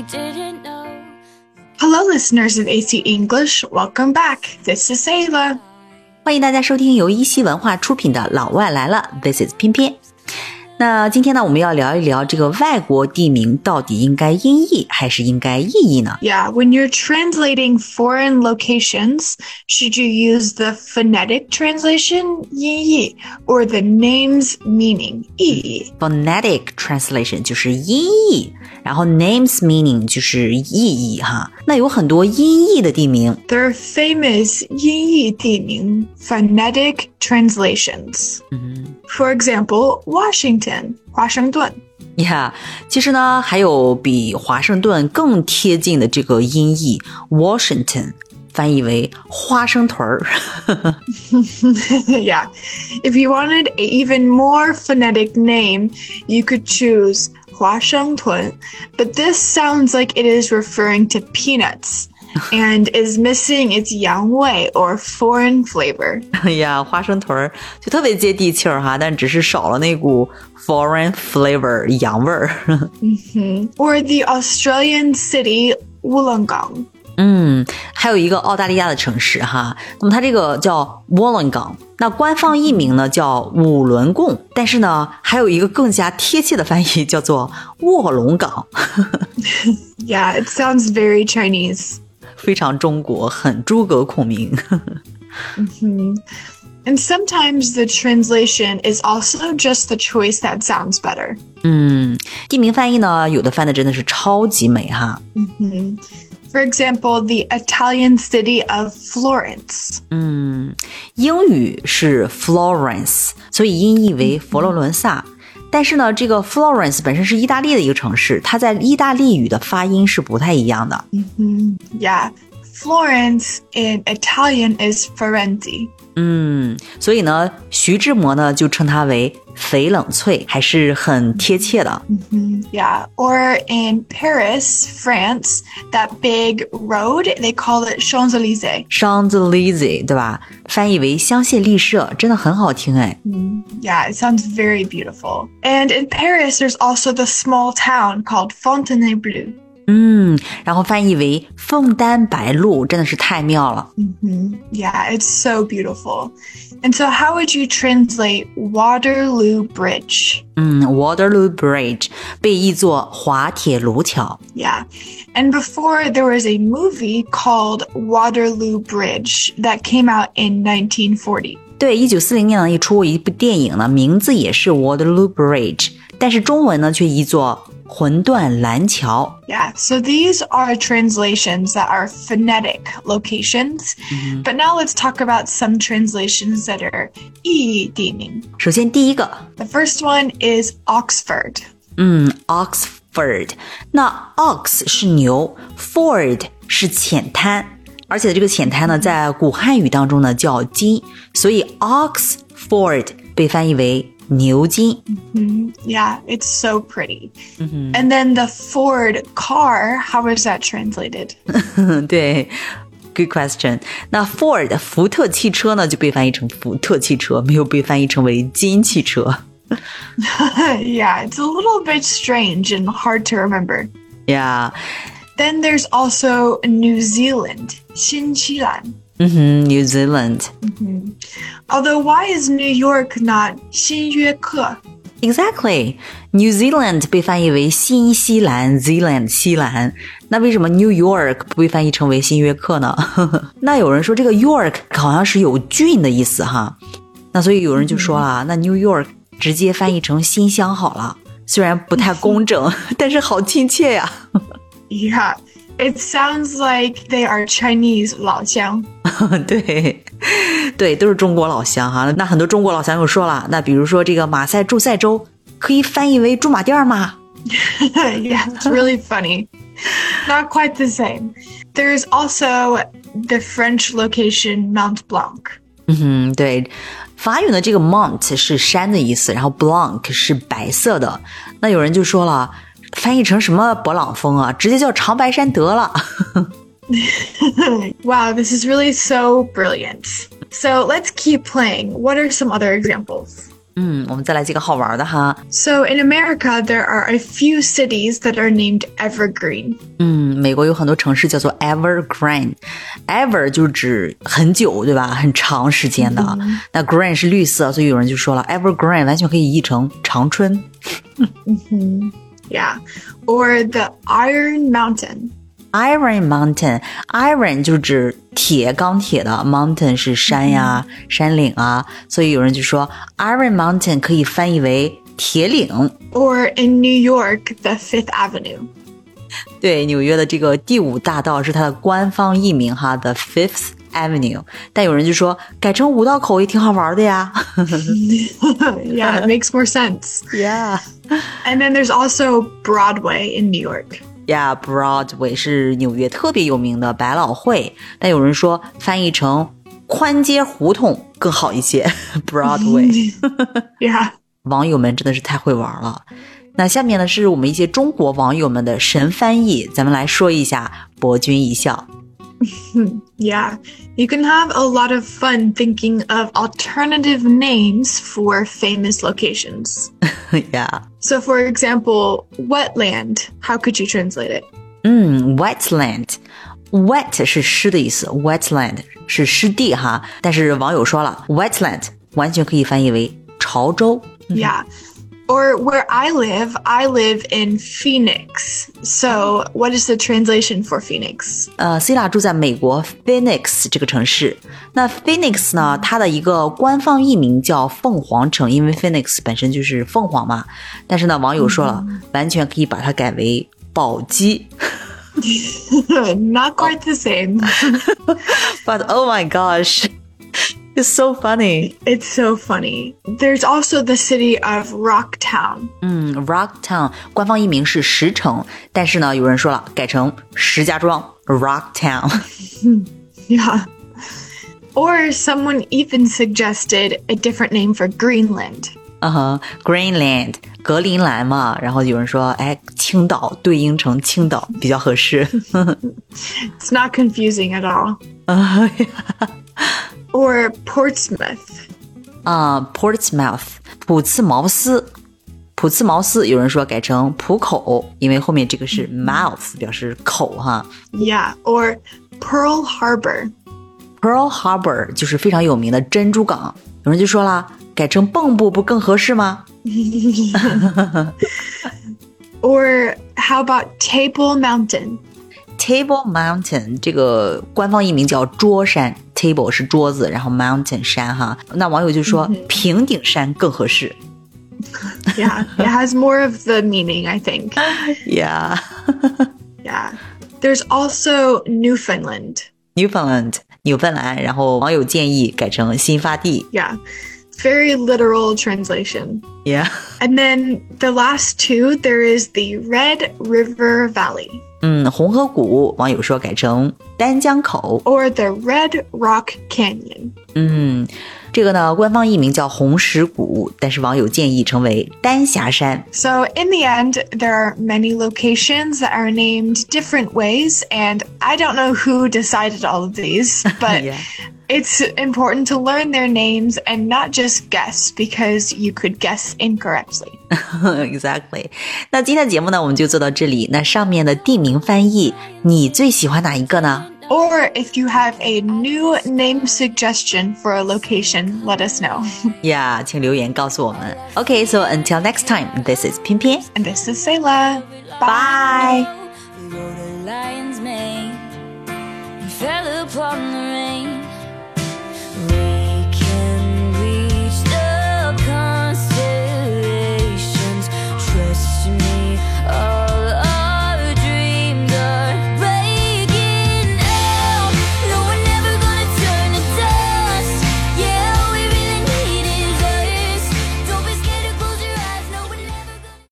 we didn't know. Hello, listeners of AC English. Welcome back. This is Ayla. 欢迎大家收听由一席文化出品的《老外来了》，This is 偏偏。那今天呢，我们要聊一聊这个外国地名到底应该音译还是应该意译呢？ Yeah, when you're translating foreign locations, should you use the phonetic translation 音译 or the name's meaning 意译 Phonetic translation 就是音译，然后 names meaning 就是意译哈。那有很多音译的地名， There are famous 音译地名 phonetic translations. 嗯 For example, Washington, 华盛顿.呀其实呢，还有比华盛顿更贴近的这个音译 Washington，翻译为花生屯儿。 yeah. If you wanted an even more phonetic name, you could choose 华盛顿, but this sounds like it is referring to peanuts and is missing its yang wei or foreign flavor. 哎呀，花生屯儿就特别接地气儿哈，但只是少了那股 foreign flavor 洋味儿。 Or the Australian city Wollongong. 嗯，还有一个澳大利亚的城市哈，那么它这个叫沃伦港，那官方译名呢叫五伦贡，但是呢还有一个更加贴切的翻译叫做卧龙岗， Yeah, it sounds very Chinese. 非常中国，很诸葛孔明。 And sometimes the translation is also just the choice that sounds better. 嗯，地名翻译呢，有的翻的真的是超级美哈。 For example, the Italian city of Florence. 嗯，英语是 Florence，所以音译为佛罗伦萨。 但是呢，这个 Florence 本身是意大利的一个城市，它在意大利语的发音是不太一样的。Yeah. Florence in Italian is Firenze. 嗯，所以呢，徐志摩呢就称它为翡冷翠，还是很贴切的。 Yeah. Or in Paris, France, that big road, they call it Champs-Élysées. Champs Elysees，对吧？翻译为香榭丽舍，真的很好听哎。 Yeah, it sounds very beautiful. And in Paris, there's also the small town called Fontainebleau. 嗯，然后翻译为凤丹白露，真的是太妙了。嗯哼 Yeah, it's so beautiful. And so, how would you translate Waterloo Bridge? 嗯，Waterloo Bridge 被译作滑铁卢桥。Yeah. And before, there was a movie called Waterloo Bridge that came out in 1940. 对，一九四零年呢，也出过一部电影呢，名字也是 Waterloo Bridge，但是中文呢却译作魂断蓝桥. Yeah, so these are translations that are phonetic locations, mm -hmm. but now let's talk about some translations that are 意义地名。首先第一个，The first one is Oxford. Mm, 嗯，Oxford。那 ox 是牛，Ford 是浅滩，而且这个浅滩呢，在古汉语当中呢叫津，所以 Oxford 被翻译为牛津. Mm-hmm. Yeah, it's so pretty. Mm-hmm. And then the Ford car, how is that translated? good question now Ford 福特汽车呢，就被翻译成福特汽车，没有被翻译成为津汽车。yeah, it's a little bit strange and hard to remember. Yeah. Then there's also New Zealand, 新西兰.嗯哼，New Zealand 嗯。Although, why is New York not 新约克? Exactly. New Zealand 被翻译为新西兰，Zealand 西兰。那为什么 New York 不被翻译成为新约克呢？那有人说这个 York 好像是有郡的意思哈。那所以有人就说啊，那 New York 直接翻译成新乡好了，虽然不太工整，但是好亲切呀。Yeah, it sounds like they are Chinese 老乡.对，对，都是中国老乡哈。那很多中国老乡又说了，那比如说这个马赛驻塞州可以翻译为驻马店吗？ yeah, it's really funny. Not quite the same. There's also the French location Mount Blanc. 嗯哼，对，法语呢这个 mont 是山的意思，然后 blanc 是白色的。那有人就说了， 翻译成什么勃朗峰啊，直接叫长白山得了。wow, this is really so brilliant. So let's keep playing. What are some other examples? 嗯，我们再来几个好玩的哈。So in America, there are a few cities that are named Evergreen. 嗯，美国有很多城市叫做 evergreen，ever 就是指很久，对吧？很长时间的。那 green 是绿色，所以有人就说了，evergreen 完全可以译成长春。Yeah. Or the Iron Mountain. Iron Mountain，Iron 就是指铁、钢铁的，Mountain 是山呀、山岭啊，所以有人就说 Iron Mountain 可以翻译为铁岭。 Or in New York, the Fifth Avenue. 对，纽约的这个第五大道是它的官方译名哈，The Fifth Avenue。但有人就说改成五道口也挺好玩的呀。yeah, it makes more sense. Yeah. And then there's also Broadway in New York. Yeah, Broadway 是纽约特别有名的百老汇，但有人说翻译成宽街胡同更好一些。Broadway，Yeah. 网友们真的是太会玩了。那下面呢是我们一些中国网友们的神翻译，咱们来说一下，博君一笑。Yeah. You can have a lot of fun thinking of alternative names for famous locations. yeah， So, for example, wetland. How could you translate it? 嗯，wetland，wet 是湿的意思，wetland 是湿地哈。但是网友说了，wetland 完全可以翻译为潮州。 Yeah. Or where I live, I live in Phoenix. So, what is the translation for Phoenix? 呃，Selah 住在美国 Phoenix 这个城市。那 Phoenix 呢，它的一个官方译名叫凤凰城，因为 Phoenix 本身就是凤凰嘛。但是呢，网友说了，嗯、完全可以把它改为宝鸡。Not quite the same. But oh my gosh. it's so funny. It's so funny. There's also the city of Rocktown. 嗯，Rock Town 官方译名是石城，但是呢，有人说了，改成石家庄 Rock Town。 Yeah. Or someone even suggested a different name for Greenland. 嗯哼，Greenland 格陵兰嘛，然后有人说，哎，青岛对应成青岛比较合适。 It's not confusing at all. 啊 or Portsmouth? 啊、uh,，Portsmouth，朴茨茅斯。朴茨茅斯，有人说改成浦口，因为后面这个是 or Pearl Harbor。Pearl Harbor 就是非常有名的珍珠港。有人就说啦，改成蚌埠不更合适吗？Or how about Table Mountain？Table Mountain 这个官方译名叫桌山。，Table 是桌子，然后 Mountain 山哈。那网友就说平顶山更合适。 Yeah. it has more of the meaning, I think. Yeah, Yeah. There's also Newfoundland. Newfoundland 纽芬兰，然后网友建议改成新发地。 Yeah. Very literal translation. Yeah， And then the last two, there is the Red River Valley 嗯，红河谷网友说改成丹江口。 or the Red Rock Canyon. 嗯，这个呢官方译名叫红石谷，但是网友建议称为丹霞山。 So, in the end, there are many locations that are named different ways, and I don't know who decided all of these, but Yeah. it's important to learn their names and not just guess because you could guess incorrectly. exactly. 那今天的节目呢，我们就做到这里。那上面的地名翻译，你最喜欢哪一个呢？Or if you have a new name suggestion for a location, let us know. yeah, Okay, so until next time, this is Pin Pin. And this is Selah. Bye. Bye.